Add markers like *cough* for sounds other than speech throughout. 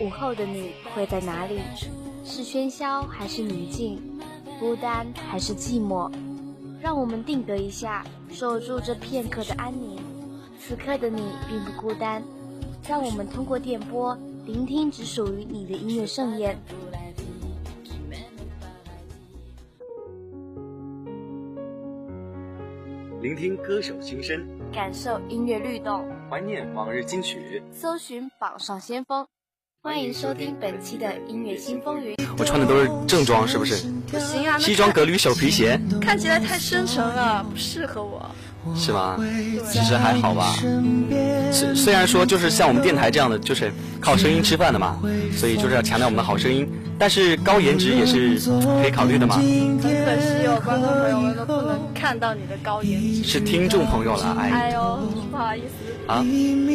午后的你会在哪里？是喧嚣还是宁静？孤单还是寂寞？让我们定格一下，守住这片刻的安宁。此刻的你并不孤单，让我们通过电波聆听只属于你的音乐盛宴。聆听歌手心声，感受音乐律动，怀念往日金曲，搜寻榜上先锋。欢迎收听本期的音乐新风云。我穿的都是正装，是不是？不行啊，西装革履，小皮鞋，看起来太深沉了，不适合我。是吗？其实还好吧。虽虽然说就是像我们电台这样的，就是靠声音吃饭的嘛，所以就是要强调我们的好声音。但是高颜值也是可以考虑的嘛。很可惜哦，观众朋友们都不能看到你的高颜值。是听众朋友了，哎。哎呦，不好意思。啊。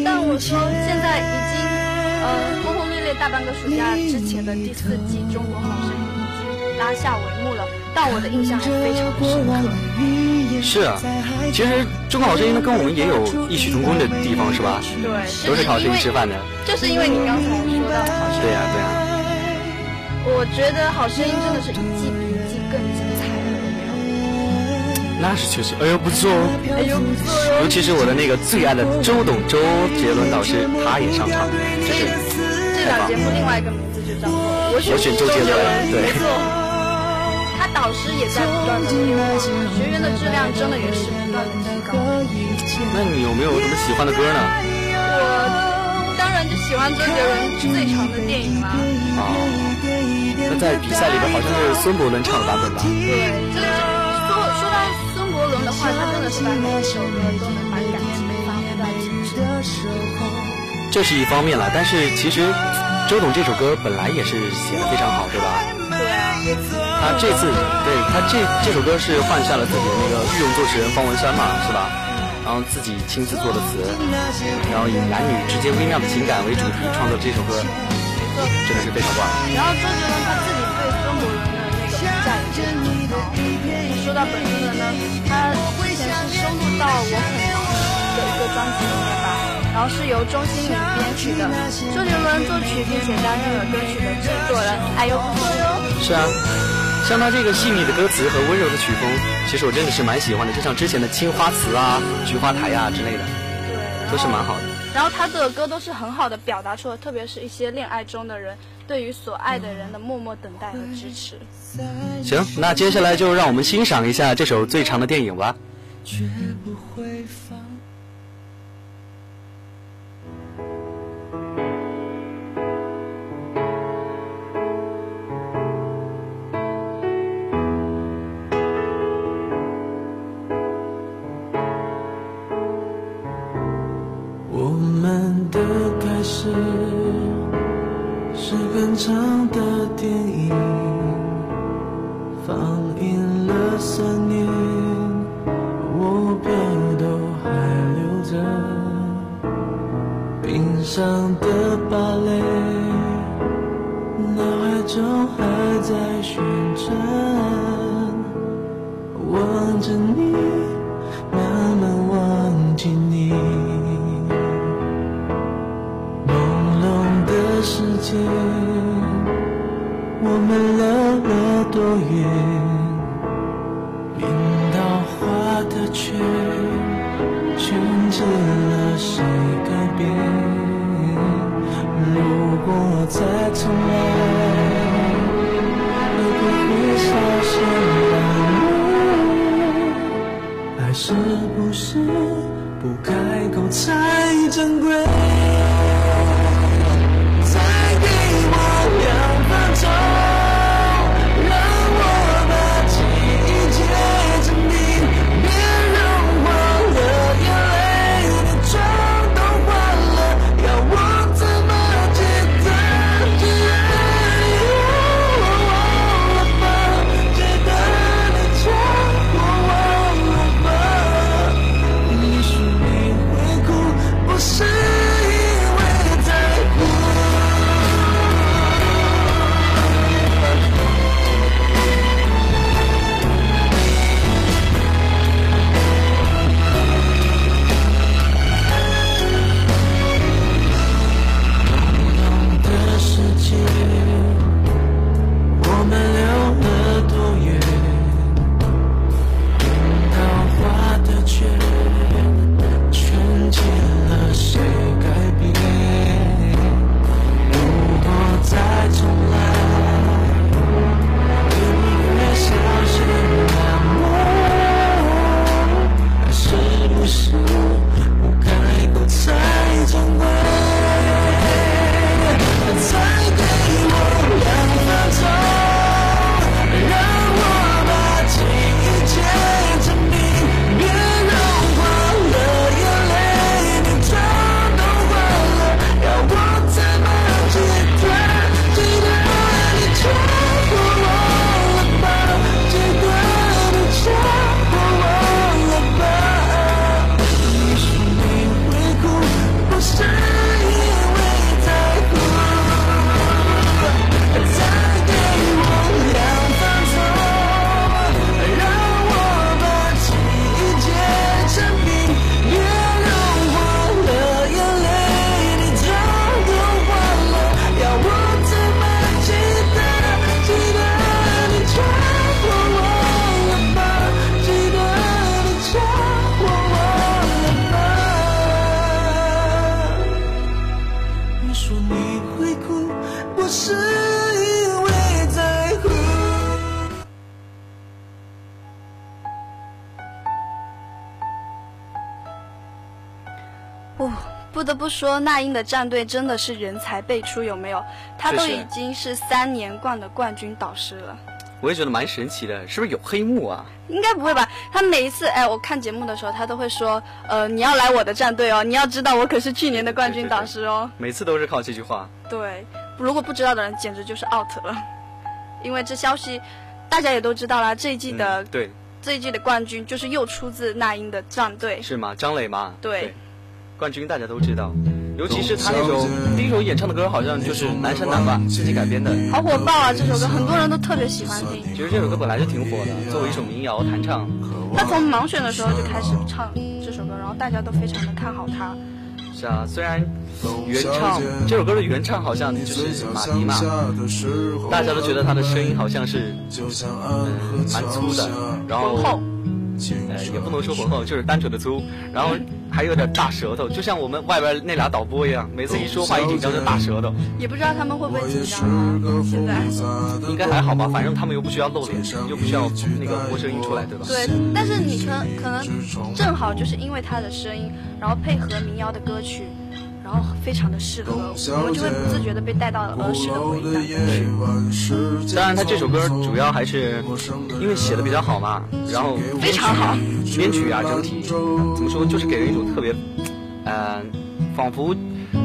但我说现在已经呃大半个暑假之前的第四季《中国好声音》已经拉下帷幕了，但我的印象还非常的深刻。是啊，其实中国好声音呢跟我们也有异曲同工的地方，是吧？对，都是靠声音吃饭的。就是因为你刚才说到好声音。对呀对呀。我觉得好声音真的是一季比一季更精彩了，有没有？那是确实，哎呦不错哦，哎呦不错哦。尤其是我的那个最爱的周董周杰伦导师，他也上场，就是。这档节目另外一个名字就叫做我选周杰伦，对。导师也在不断的变化，学员的质量真的也是不断的提高。那你有没有什么喜欢的歌呢？我当然就喜欢周杰伦最长的电影啦。哦，那在比赛里边好像是孙伯伦唱的版本吧？对，这个说说到孙伯伦的话，他真的是把每一首歌都能把感情发挥到极致。这是一方面了，但是其实周董这首歌本来也是写的非常好，对吧？对，他这次对他这这首歌是换下了自己的那个御用作词人方文山嘛，是吧？然后自己亲自做的词，然后以男女之间微妙的情感为主题创作这首歌，真的是非常棒。然后周杰伦他自己对孙伯伦的那个评价也是很高。说到本人呢，他之前是收录到我很的一个专辑里面吧。然后是由钟欣凌编曲的，周杰伦作曲，并且担任了歌曲的制作人。哎呦，不错哟！是啊，像他这个细腻的歌词和温柔的曲风，其实我真的是蛮喜欢的。就像之前的《青花瓷》啊、《菊花台》啊之类的，对，都是蛮好的。然后他的歌都是很好的表达出了，特别是一些恋爱中的人对于所爱的人的默默等待和支持。行，那接下来就让我们欣赏一下这首最长的电影吧。不得不长的电影放映了三年我票都还留着冰上的芭蕾脑海中还在旋转望着你是不是不开口才珍贵。说，那英的战队真的是人才辈出，有没有？他都已经是三连冠的冠军导师了。我也觉得蛮神奇的，是不是有黑幕啊？应该不会吧？他每一次，哎，我看节目的时候，他都会说，呃，你要来我的战队哦，你要知道我可是去年的冠军导师哦。每次都是靠这句话。对，如果不知道的人，简直就是 out 了，因为这消息大家也都知道啦。这一季的对，这一季的冠军就是又出自那英的战队，是吗？张磊吗？对，冠军大家都知道。尤其是他那首第一首演唱的歌，好像就是《南山南》吧，自己改编的，好火爆啊！这首歌很多人都特别喜欢听。其实这首歌本来就挺火的，作为一首民谣弹唱。他从盲选的时候就开始唱这首歌，然后大家都非常的看好他。是啊，虽然原唱这首歌的原唱好像就是马迪嘛，大家都觉得他的声音好像是嗯蛮粗的，然后。呃，也不能说浑厚，就是单纯的粗，然后还有点大舌头，就像我们外边那俩导播一样，每次一说话一紧张就大舌头。也不知道他们会不会紧张啊？现在应该还好吧，反正他们又不需要露脸，又不需要那个播声音出来，对吧？对，但是你可可能正好就是因为他的声音，然后配合民谣的歌曲。然后非常的适合，我们就会不自觉的被带到了儿时的回忆当中去。当然，他这首歌主要还是因为写的比较好嘛，然后非常好，编曲啊，整体怎么说，就是给人一种特别，呃，仿佛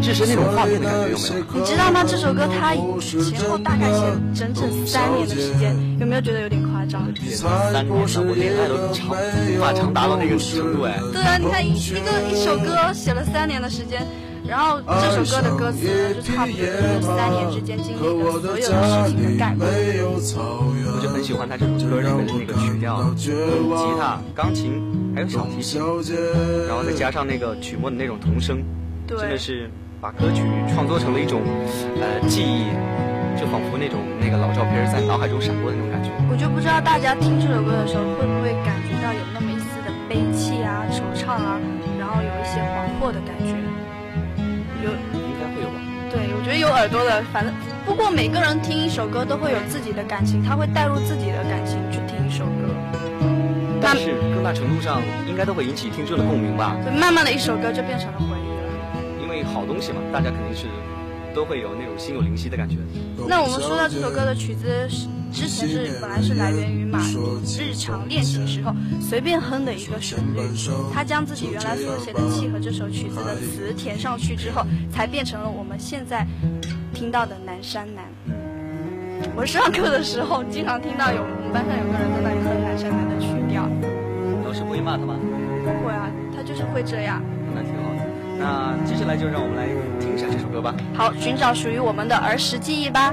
置身那种画面的感觉，有没有？你知道吗？这首歌它前后大概写整整三年的时间，有没有觉得有点夸张？三年了，我恋爱都长无法长达到那个程度哎。对啊，你看一一个一首歌写了三年的时间。然后这首歌的歌词就差不多就是三年之间经历的所有的事情的概括。我就很喜欢他这首歌里面的那个曲调，吉他、钢琴还有小提琴，然后再加上那个曲末的那种童声，真的是把歌曲创作成了一种呃记忆，就仿佛那种那个老照片在脑海中闪过的那种感觉。我就不知道大家听这首歌的时候会不会感觉到有那么一丝的悲戚啊、惆怅啊，然后有一些惶惑的感觉。有应该会有吧？对，我觉得有耳朵的，反正不过每个人听一首歌都会有自己的感情，他会带入自己的感情去听一首歌。但是更大程度上应该都会引起听众的共鸣吧？对，慢慢的一首歌就变成了回忆了。因为好东西嘛，大家肯定是都会有那种心有灵犀的感觉。那我们说到这首歌的曲子是。之前是本来是来源于马迪日常练习时候随便哼的一个旋律，他将自己原来所写的契合这首曲子的词填上去之后，才变成了我们现在听到的《南山南》。我上课的时候经常听到有我们班上有个人在那里哼《南山南》的曲调。老师不会骂他吗？不会啊，他就是会这样。那挺好的。那接下来就让我们来听一下这首歌吧。好，寻找属于我们的儿时记忆吧。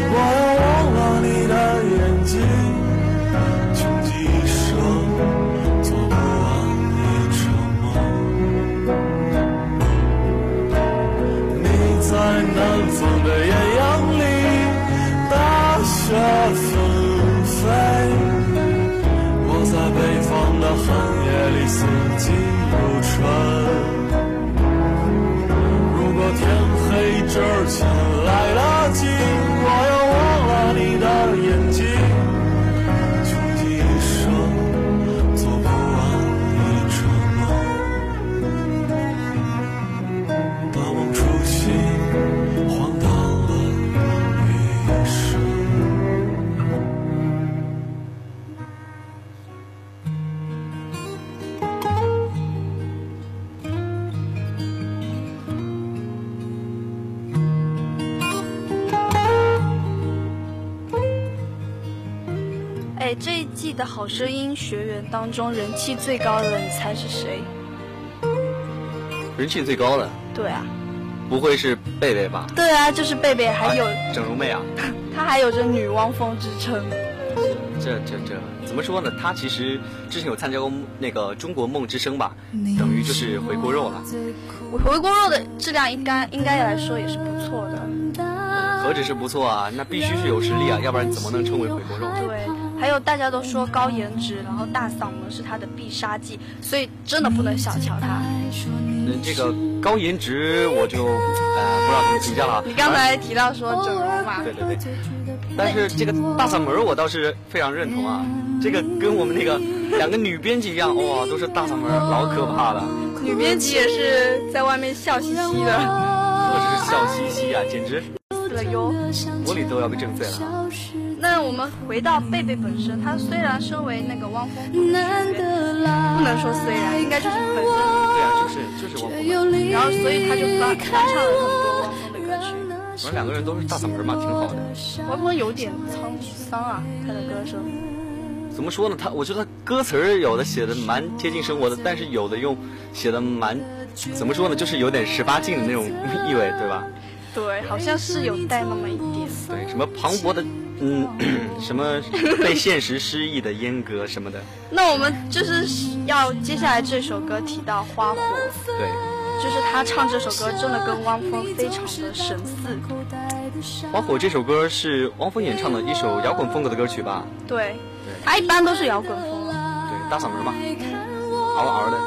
好声音学员当中，人气最高的，你猜是谁？人气最高的？对啊。不会是贝贝吧？对啊，就是贝贝，还有整容妹啊。*laughs* 她还有着女汪峰之称。这这这怎么说呢？她其实之前有参加过那个中国梦之声吧，等于就是回锅肉了。回锅肉的质量应该应该来说也是不错的。何止是不错啊，那必须是有实力啊，要不然怎么能称为回锅肉？对，还有大家都说高颜值，然后大嗓门是他的必杀技，所以真的不能小瞧他。嗯，这个高颜值我就呃不知道怎么评价了。你刚才提到说整容嘛？对对对。但是这个大嗓门我倒是非常认同啊，这个跟我们那个两个女编辑一样，哇，都是大嗓门，老可怕了。女编辑也是在外面笑嘻嘻的。*laughs* 我这是笑嘻嘻啊，简直 *laughs* 死了哟！我里都要被震碎了。那我们回到贝贝本身，他虽然身为那个汪峰的学，不能说虽然，应该就是本身。对啊，就是就是汪峰。然后所以他就翻翻唱了很多汪峰的歌曲。反正两个人都是大嗓门嘛，挺好的。汪峰有点沧桑啊，他的歌声。怎么说呢？他我觉得歌词儿有的写的蛮贴近生活的，但是有的又写的蛮怎么说呢？就是有点十八禁的那种意味，对吧？对，好像是有带那么一点。对，什么磅礴的。*laughs* 嗯，*clears throat* 什么 *laughs* 被现实失意的阉割什么的。那我们就是要接下来这首歌提到花火，对，就是他唱这首歌真的跟汪峰非常的神似。花火这首歌是汪峰演唱的一首摇滚风格的歌曲吧？对，他一般都是摇滚风。对，大嗓门嘛，嗷嗷的。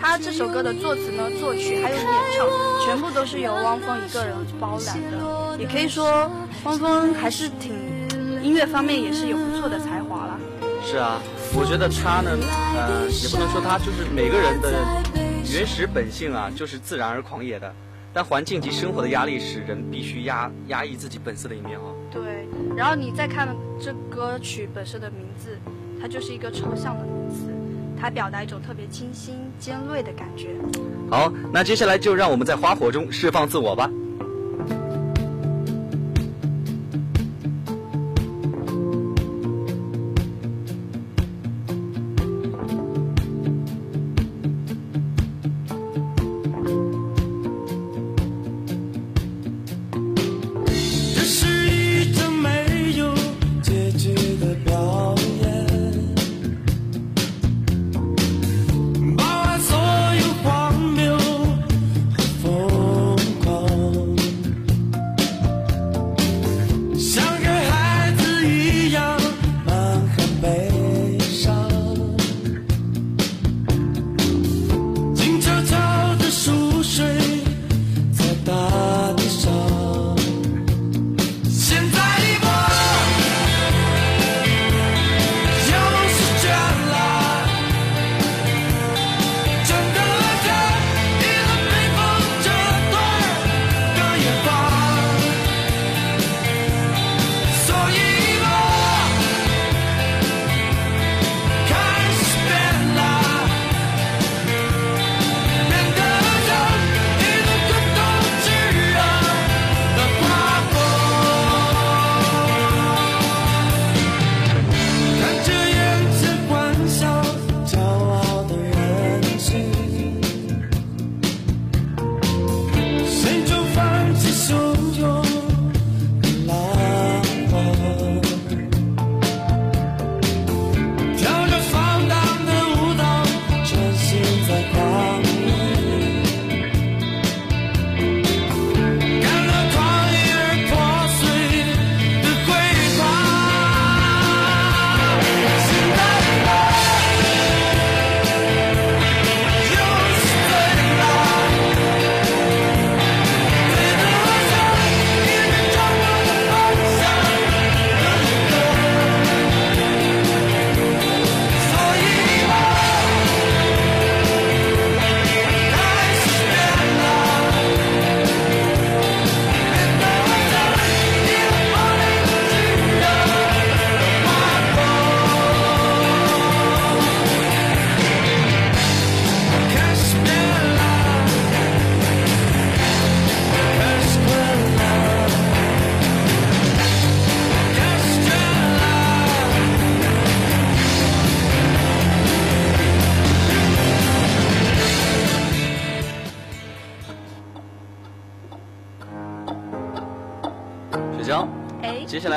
他这首歌的作词呢、作曲还有演唱，全部都是由汪峰一个人包揽的。也可以说，汪峰还是挺。音乐方面也是有不错的才华了。是啊，我觉得他呢，呃，也不能说他就是每个人的原始本性啊，就是自然而狂野的。但环境及生活的压力使人必须压压抑自己本色的一面啊。对，然后你再看这歌曲本身的名字，它就是一个抽象的名词，它表达一种特别清新尖锐的感觉。好，那接下来就让我们在花火中释放自我吧。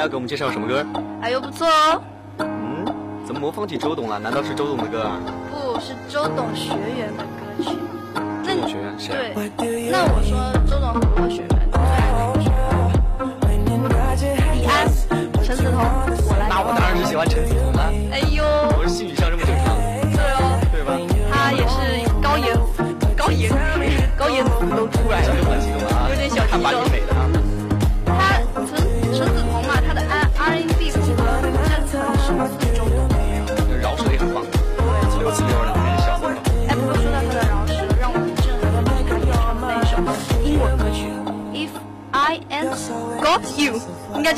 要给我们介绍什么歌？哎呦不错哦。嗯，怎么模仿起周董了？难道是周董的歌啊？不是周董学员的歌曲。学员谁？对，那我说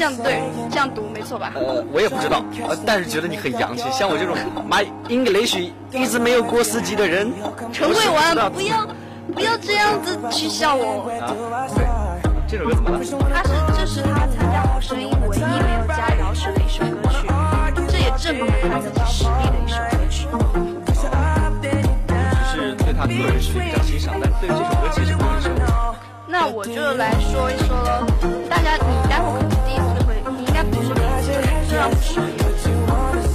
样对，这样读没错吧？呃，我也不知道，呃，但是觉得你很洋气，像我这种 My English 一直没有过四级的人。陈慧婉，不要不要这样子取笑我。啊，对，这首歌怎么了？他是这是他参加《好声音》唯一没有加饶舌的一首歌曲，这也证明了他自己实力的一首歌曲。只是对他个人实力比较欣赏，但对这首歌其实不是。那我就来说一说喽，大家你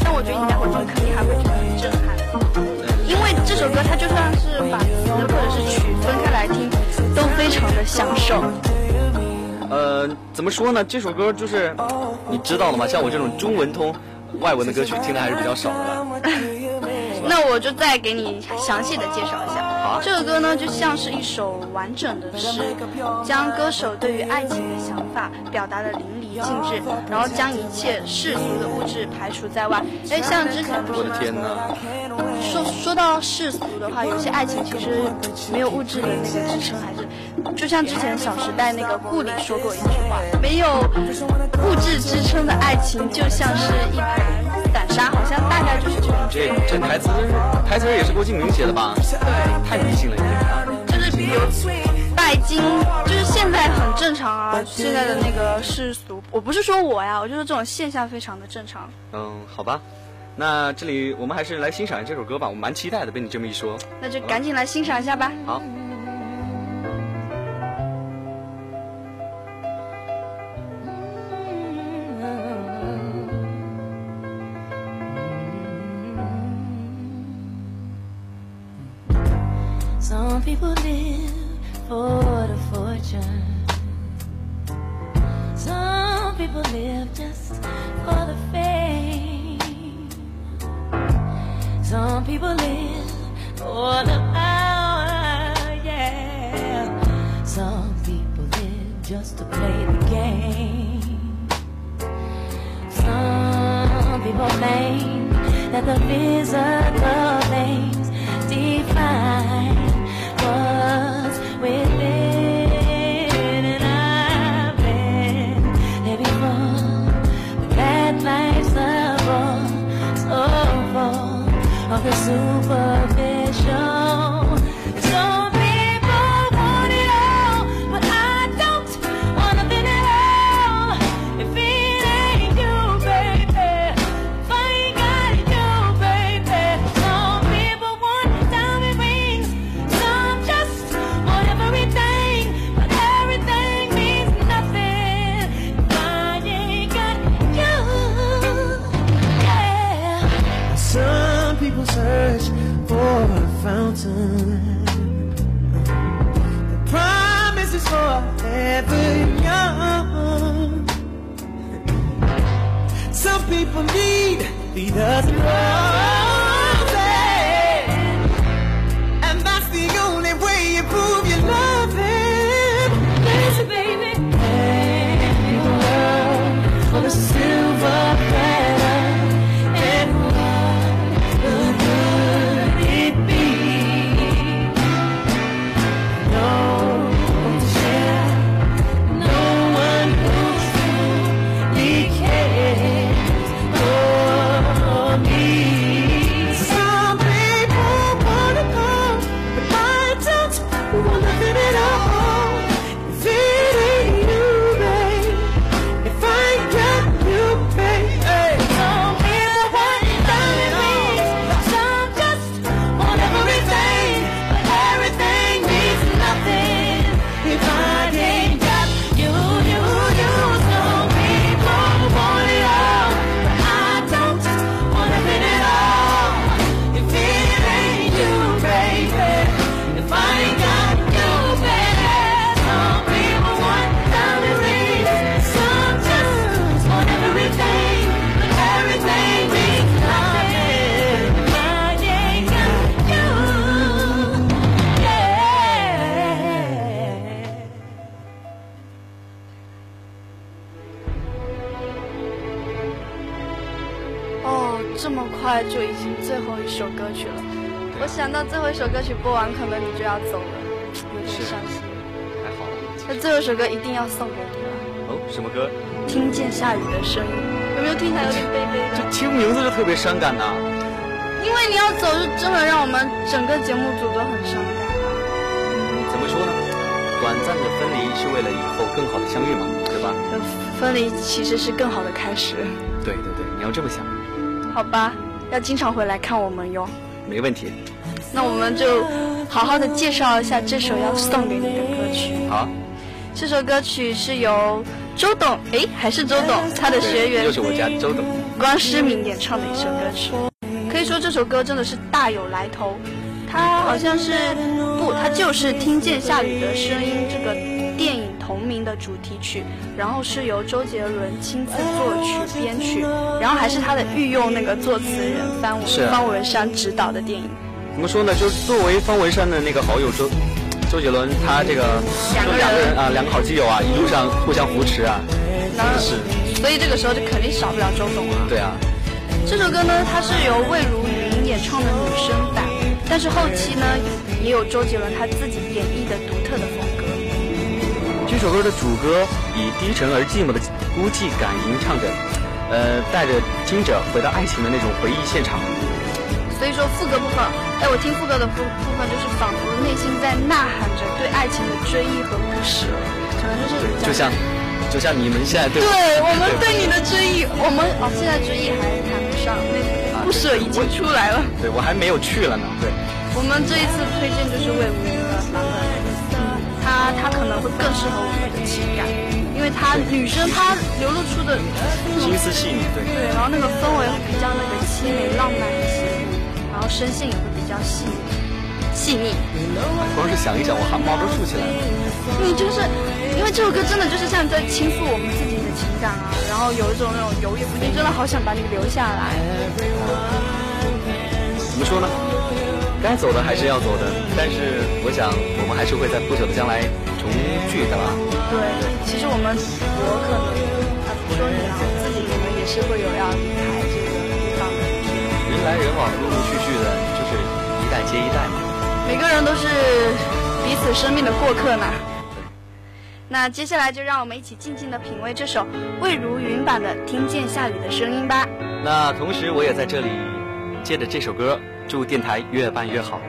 但我觉得你待会听肯定还会觉得很震撼，因为这首歌它就算是把词或者是曲分开来听，都非常的享受。呃，怎么说呢？这首歌就是你知道了吗，像我这种中文通外文的歌曲听的还是比较少的。*laughs* 那我就再给你详细的介绍一下。好，这首歌呢就像是一首完整的诗，将歌手对于爱情的想法表达的淋漓尽致，然后将一切世俗的物质排除在外。哎，像之前不我是！说说到世俗的话，有些爱情其实没有物质的那个支撑，还是就像之前《小时代》那个顾里说过一句话：没有物质支撑的爱情，就像是一盘散沙，好像大概就是这种。这这台词台词也是郭敬明写的吧？对，太迷信了，有点啊。就是比如拜金，就是现在很正常啊。现在的那个世俗，我不是说我呀，我就说这种现象非常的正常。嗯，好吧。那这里我们还是来欣赏这首歌吧，我蛮期待的。被你这么一说，那就赶紧来欣赏一下吧。好。播完，可能你就要走了，有点伤心。还好。那最后一首歌一定要送给你了。哦，什么歌？听见下雨的声音，有没有听起来有点悲悲的？这听名字就特别伤感呐。因为你要走，就真的让我们整个节目组都很伤感啊。怎么说呢？短暂的分离是为了以后更好的相遇嘛，对吧？分离其实是更好的开始。对对对，你要这么想。好吧，要经常回来看我们哟。没问题。那我们就好好的介绍一下这首要送给你的歌曲。好。这首歌曲是由周董，哎，还是周董，他的学员，又是我家周董，关诗敏演唱的一首歌曲。可以说这首歌真的是大有来头，他好像是不，他就是《听见下雨的声音》这个电影同名的主题曲，然后是由周杰伦亲自作曲编曲，然后还是他的御用那个作词人方文方文山指导的电影。怎么说呢？就是作为方文山的那个好友周周杰伦，他这个两个人啊，两个好基友啊，一路上互相扶持啊，真的是。所以这个时候就肯定少不了周董啊。对啊。这首歌呢，它是由魏如云演唱的女声版，但是后期呢，也有周杰伦他自己演绎的独特的风格。这首歌的主歌以低沉而寂寞的孤寂感吟唱着，呃，带着听者回到爱情的那种回忆现场。所以说副歌部分，哎，我听副歌的部部分，就是仿佛内心在呐喊着对爱情的追忆和不舍，可能就是就像。就像你们现在对对我们对你的追忆，我们哦现在追忆还谈不上，那不舍已经出来了。对我还没有去了呢。对，我们这一次推荐就是魏无云的版本，他他可能会更适合我们的情感，因为他女生她流露出的心思细腻，对对，然后那个氛围会比较那个凄美浪漫一些，然后声线也会比较细腻。细腻，光是想一想，我汗毛都竖起来了。你就是，因为这首歌真的就是像在倾诉我们自己的情感啊，然后有一种那种犹豫不定，真的好想把你留下来。怎么说呢？该走的还是要走的，但是我想我们还是会在不久的将来重聚的吧。对，其实我们我可能啊，不说你啊，自己可能也是会有要离开。人来人往，陆陆续续的，就是一代接一代嘛。每个人都是彼此生命的过客呢。那接下来就让我们一起静静的品味这首魏如云版的《听见下雨的声音》吧。那同时，我也在这里借着这首歌，祝电台越办越好。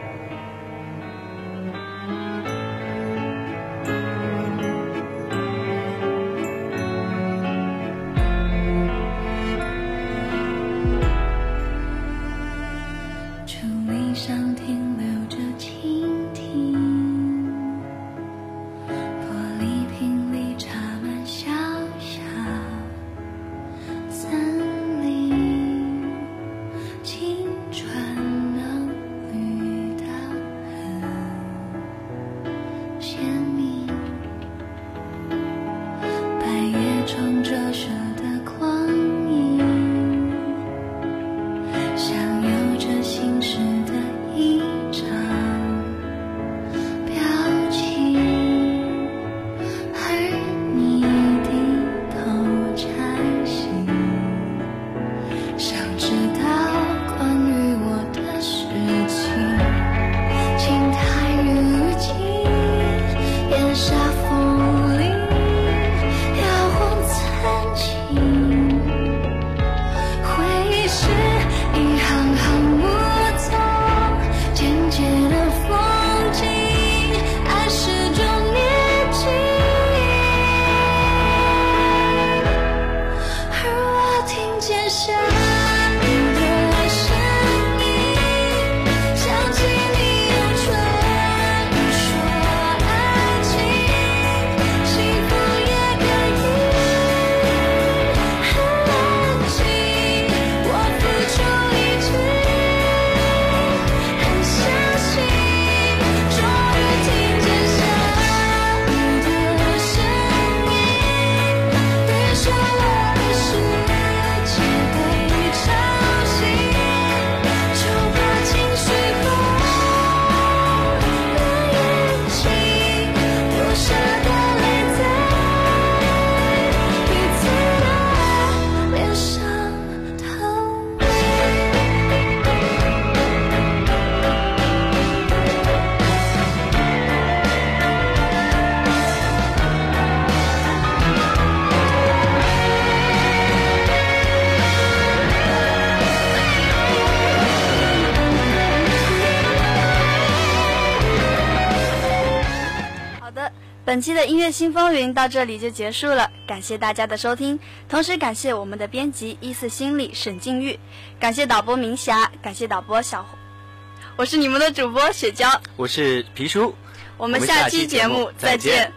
本期的音乐新风云到这里就结束了，感谢大家的收听，同时感谢我们的编辑一四心理沈静玉，感谢导播明霞，感谢导播小红，我是你们的主播雪娇，我是皮叔，我们下期节目再见。